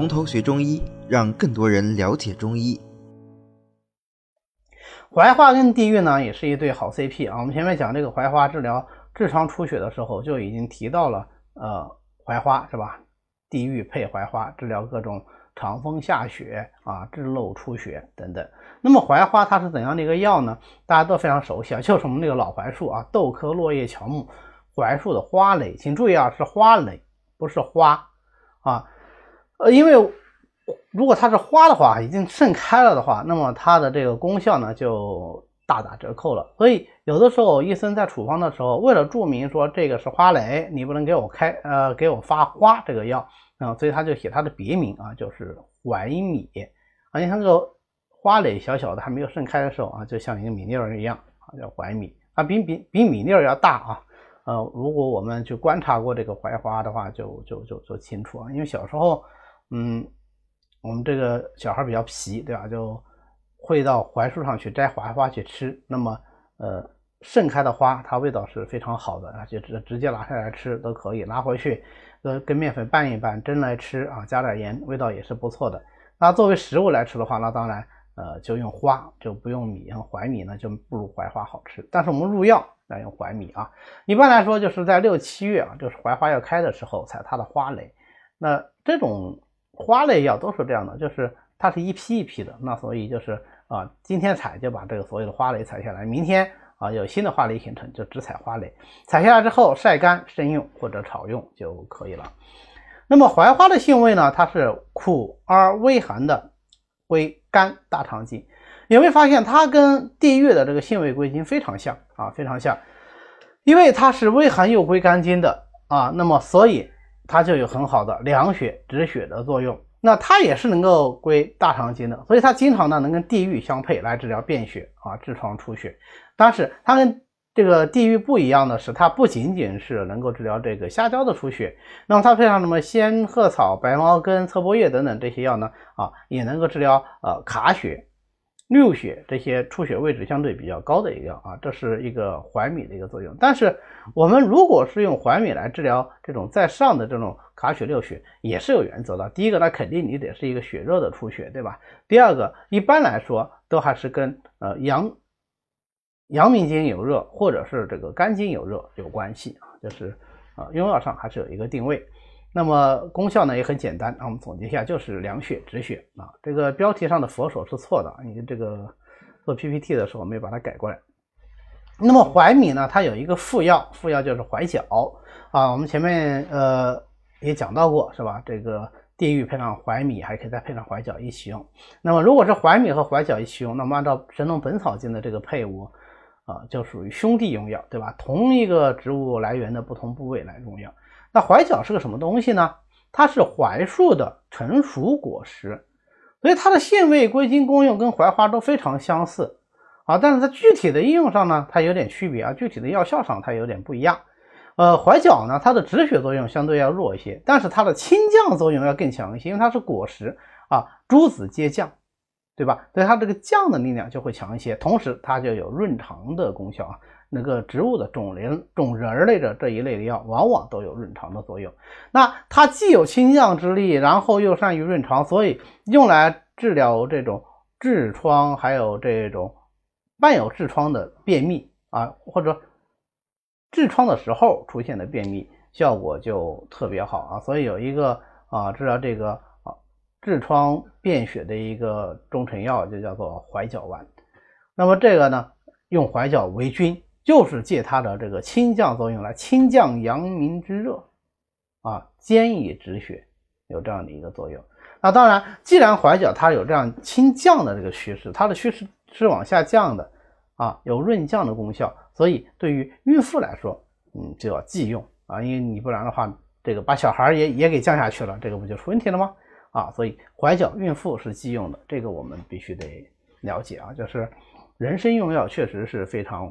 从头学中医，让更多人了解中医。槐花跟地狱呢，也是一对好 CP 啊。我们前面讲这个槐花治疗痔疮出血的时候，就已经提到了呃槐花是吧？地狱配槐花治疗各种肠风下血啊、痔漏出血等等。那么槐花它是怎样的一个药呢？大家都非常熟悉啊，就是我们那个老槐树啊，豆科落叶乔木，槐树的花蕾，请注意啊，是花蕾，不是花啊。呃，因为如果它是花的话，已经盛开了的话，那么它的这个功效呢就大打折扣了。所以有的时候医生在处方的时候，为了注明说这个是花蕾，你不能给我开呃给我发花这个药啊，所以他就写它的别名啊，就是槐米啊。你看这个花蕾小小的，还没有盛开的时候啊，就像一个米粒儿一样啊，叫槐米啊，比比比米粒儿要大啊。呃，如果我们去观察过这个槐花的话，就就就就清楚啊，因为小时候。嗯，我们这个小孩比较皮，对吧？就会到槐树上去摘槐花去吃。那么，呃，盛开的花，它味道是非常好的啊，就直直接拿下来吃都可以，拿回去呃跟面粉拌一拌蒸来吃啊，加点盐，味道也是不错的。那作为食物来吃的话，那当然呃就用花，就不用米，用槐米呢就不如槐花好吃。但是我们入药要用槐米啊，一般来说就是在六七月啊，就是槐花要开的时候采它的花蕾。那这种。花类药都是这样的，就是它是一批一批的，那所以就是啊，今天采就把这个所有的花蕾采下来，明天啊有新的花蕾形成就只采花蕾，采下来之后晒干生用或者炒用就可以了。那么槐花的性味呢，它是苦而微寒的，归肝大肠经。有没有发现它跟地狱的这个性味归经非常像啊？非常像，因为它是微寒又归肝经的啊，那么所以。它就有很好的凉血止血的作用，那它也是能够归大肠经的，所以它经常呢能跟地狱相配来治疗便血啊、痔疮出血。但是它跟这个地狱不一样的是，它不仅仅是能够治疗这个虾胶的出血，那么它配上什么仙鹤草、白茅根、侧柏叶等等这些药呢啊，也能够治疗呃卡血。六血这些出血位置相对比较高的一个啊，这是一个槐米的一个作用。但是我们如果是用槐米来治疗这种在上的这种卡血六血，也是有原则的。第一个，那肯定你得是一个血热的出血，对吧？第二个，一般来说都还是跟呃阳阳明经有热或者是这个肝经有热有关系啊，就是啊用药上还是有一个定位。那么功效呢也很简单，那我们总结一下，就是凉血止血啊。这个标题上的佛手是错的，你这个做 PPT 的时候没有把它改过来。那么槐米呢，它有一个副药，副药就是槐角啊。我们前面呃也讲到过，是吧？这个地狱配上槐米，还可以再配上槐角一起用。那么如果是槐米和槐角一起用，那么按照《神农本草经》的这个配伍啊，就属于兄弟用药，对吧？同一个植物来源的不同部位来用药。那槐角是个什么东西呢？它是槐树的成熟果实，所以它的性味、归经、功用跟槐花都非常相似啊。但是在具体的应用上呢，它有点区别啊，具体的药效上它有点不一样。呃，槐角呢，它的止血作用相对要弱一些，但是它的清降作用要更强一些，因为它是果实啊，诸子皆降，对吧？所以它这个降的力量就会强一些，同时它就有润肠的功效啊。那个植物的种仁、种仁类的这一类的药，往往都有润肠的作用。那它既有清降之力，然后又善于润肠，所以用来治疗这种痔疮，还有这种伴有痔疮的便秘啊，或者痔疮的时候出现的便秘，效果就特别好啊。所以有一个啊治疗这个啊痔疮便血的一个中成药，就叫做槐角丸。那么这个呢，用槐角为君。就是借它的这个清降作用来清降阳明之热，啊，兼以止血，有这样的一个作用。那当然，既然怀角它有这样清降的这个趋势，它的趋势是往下降的，啊，有润降的功效，所以对于孕妇来说，嗯，就要忌用啊，因为你不然的话，这个把小孩也也给降下去了，这个不就出问题了吗？啊，所以怀角孕妇是忌用的，这个我们必须得了解啊，就是人参用药确实是非常。